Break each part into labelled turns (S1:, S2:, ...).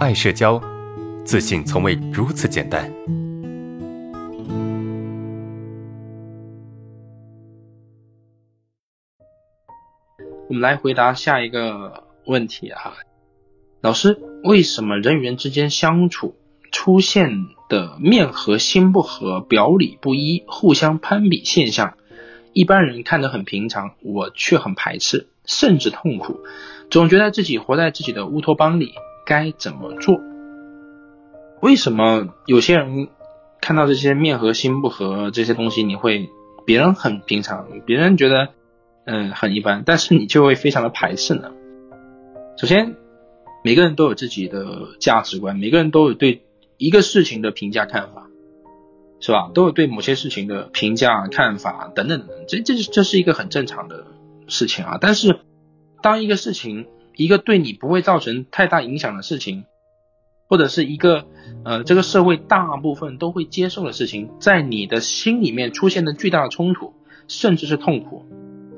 S1: 爱社交，自信从未如此简单。
S2: 我们来回答下一个问题啊，老师，为什么人与人之间相处出现的面和心不和、表里不一、互相攀比现象，一般人看得很平常，我却很排斥，甚至痛苦？总觉得自己活在自己的乌托邦里，该怎么做？为什么有些人看到这些面和心不和这些东西，你会别人很平常，别人觉得嗯很一般，但是你就会非常的排斥呢？首先，每个人都有自己的价值观，每个人都有对一个事情的评价看法，是吧？都有对某些事情的评价看法等等，这这这是一个很正常的事情啊，但是。当一个事情，一个对你不会造成太大影响的事情，或者是一个呃这个社会大部分都会接受的事情，在你的心里面出现的巨大的冲突，甚至是痛苦，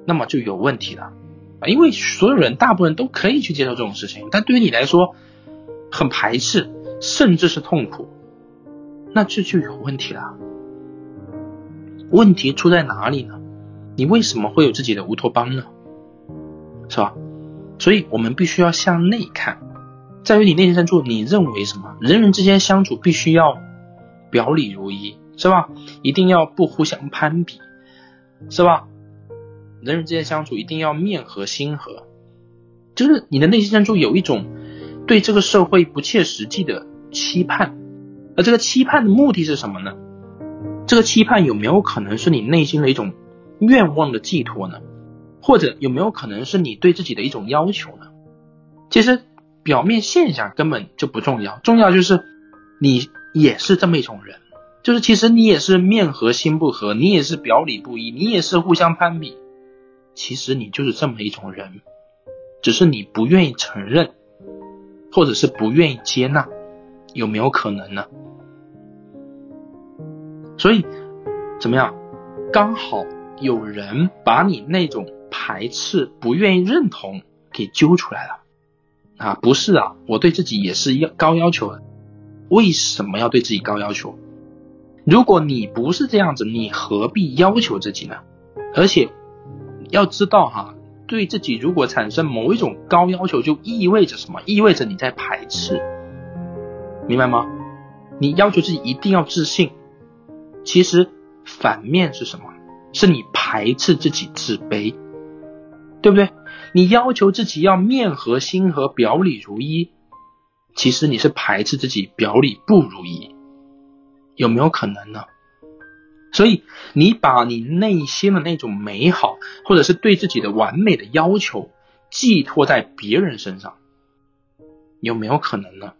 S2: 那么就有问题了啊！因为所有人大部分都可以去接受这种事情，但对于你来说很排斥，甚至是痛苦，那这就有问题了。问题出在哪里呢？你为什么会有自己的乌托邦呢？是吧？所以我们必须要向内看，在于你内心深处，你认为什么？人人之间相处必须要表里如一，是吧？一定要不互相攀比，是吧？人人之间相处一定要面和心和，就是你的内心深处有一种对这个社会不切实际的期盼，而这个期盼的目的是什么呢？这个期盼有没有可能是你内心的一种愿望的寄托呢？或者有没有可能是你对自己的一种要求呢？其实表面现象根本就不重要，重要就是你也是这么一种人，就是其实你也是面和心不和，你也是表里不一，你也是互相攀比，其实你就是这么一种人，只是你不愿意承认，或者是不愿意接纳，有没有可能呢？所以怎么样？刚好有人把你那种。排斥、不愿意认同，给揪出来了啊！不是啊，我对自己也是要高要求的。为什么要对自己高要求？如果你不是这样子，你何必要求自己呢？而且要知道哈，对自己如果产生某一种高要求，就意味着什么？意味着你在排斥，明白吗？你要求自己一定要自信，其实反面是什么？是你排斥自己自卑。对不对？你要求自己要面和心和、表里如一，其实你是排斥自己表里不如一，有没有可能呢？所以你把你内心的那种美好，或者是对自己的完美的要求，寄托在别人身上，有没有可能呢？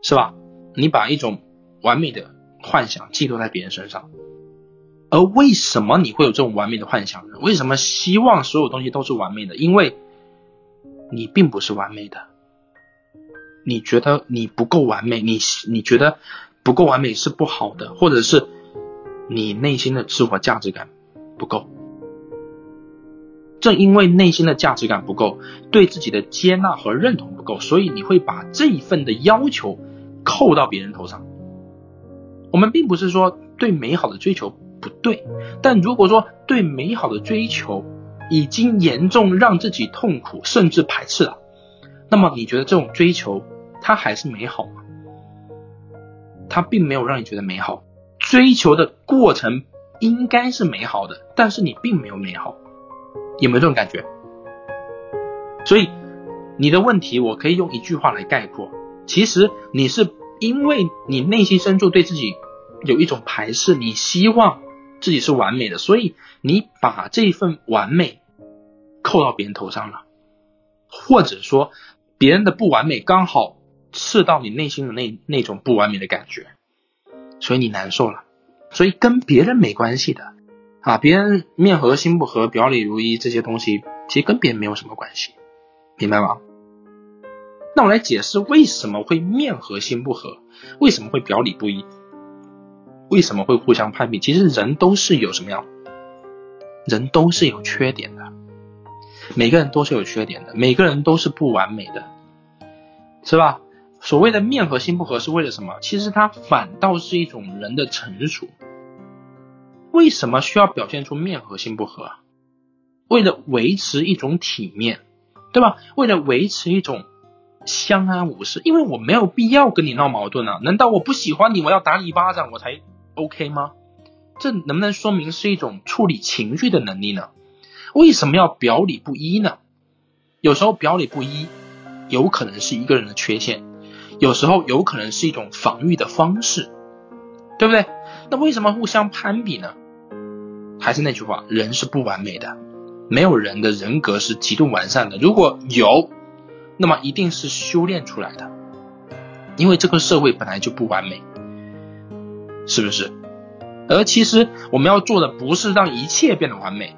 S2: 是吧？你把一种完美的幻想寄托在别人身上。而为什么你会有这种完美的幻想呢？为什么希望所有东西都是完美的？因为你并不是完美的，你觉得你不够完美，你你觉得不够完美是不好的，或者是你内心的自我价值感不够。正因为内心的价值感不够，对自己的接纳和认同不够，所以你会把这一份的要求扣到别人头上。我们并不是说对美好的追求。不对，但如果说对美好的追求已经严重让自己痛苦甚至排斥了，那么你觉得这种追求它还是美好吗？它并没有让你觉得美好，追求的过程应该是美好的，但是你并没有美好，有没有这种感觉？所以你的问题我可以用一句话来概括，其实你是因为你内心深处对自己有一种排斥，你希望。自己是完美的，所以你把这份完美扣到别人头上了，或者说别人的不完美刚好刺到你内心的那那种不完美的感觉，所以你难受了。所以跟别人没关系的啊，别人面和心不和、表里如一这些东西，其实跟别人没有什么关系，明白吗？那我来解释为什么会面和心不和，为什么会表里不一。为什么会互相攀比？其实人都是有什么样？人都是有缺点的，每个人都是有缺点的，每个人都是不完美的，是吧？所谓的面和心不合是为了什么？其实它反倒是一种人的成熟。为什么需要表现出面和心不合？为了维持一种体面，对吧？为了维持一种相安无事，因为我没有必要跟你闹矛盾啊！难道我不喜欢你，我要打你一巴掌我才 OK 吗？这能不能说明是一种处理情绪的能力呢？为什么要表里不一呢？有时候表里不一有可能是一个人的缺陷，有时候有可能是一种防御的方式，对不对？那为什么互相攀比呢？还是那句话，人是不完美的，没有人的人格是极度完善的。如果有，那么一定是修炼出来的，因为这个社会本来就不完美，是不是？而其实我们要做的不是让一切变得完美，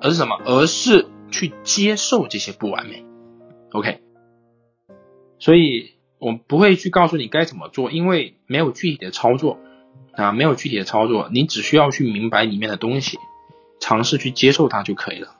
S2: 而是什么？而是去接受这些不完美。OK，所以我不会去告诉你该怎么做，因为没有具体的操作啊，没有具体的操作，你只需要去明白里面的东西，尝试去接受它就可以了。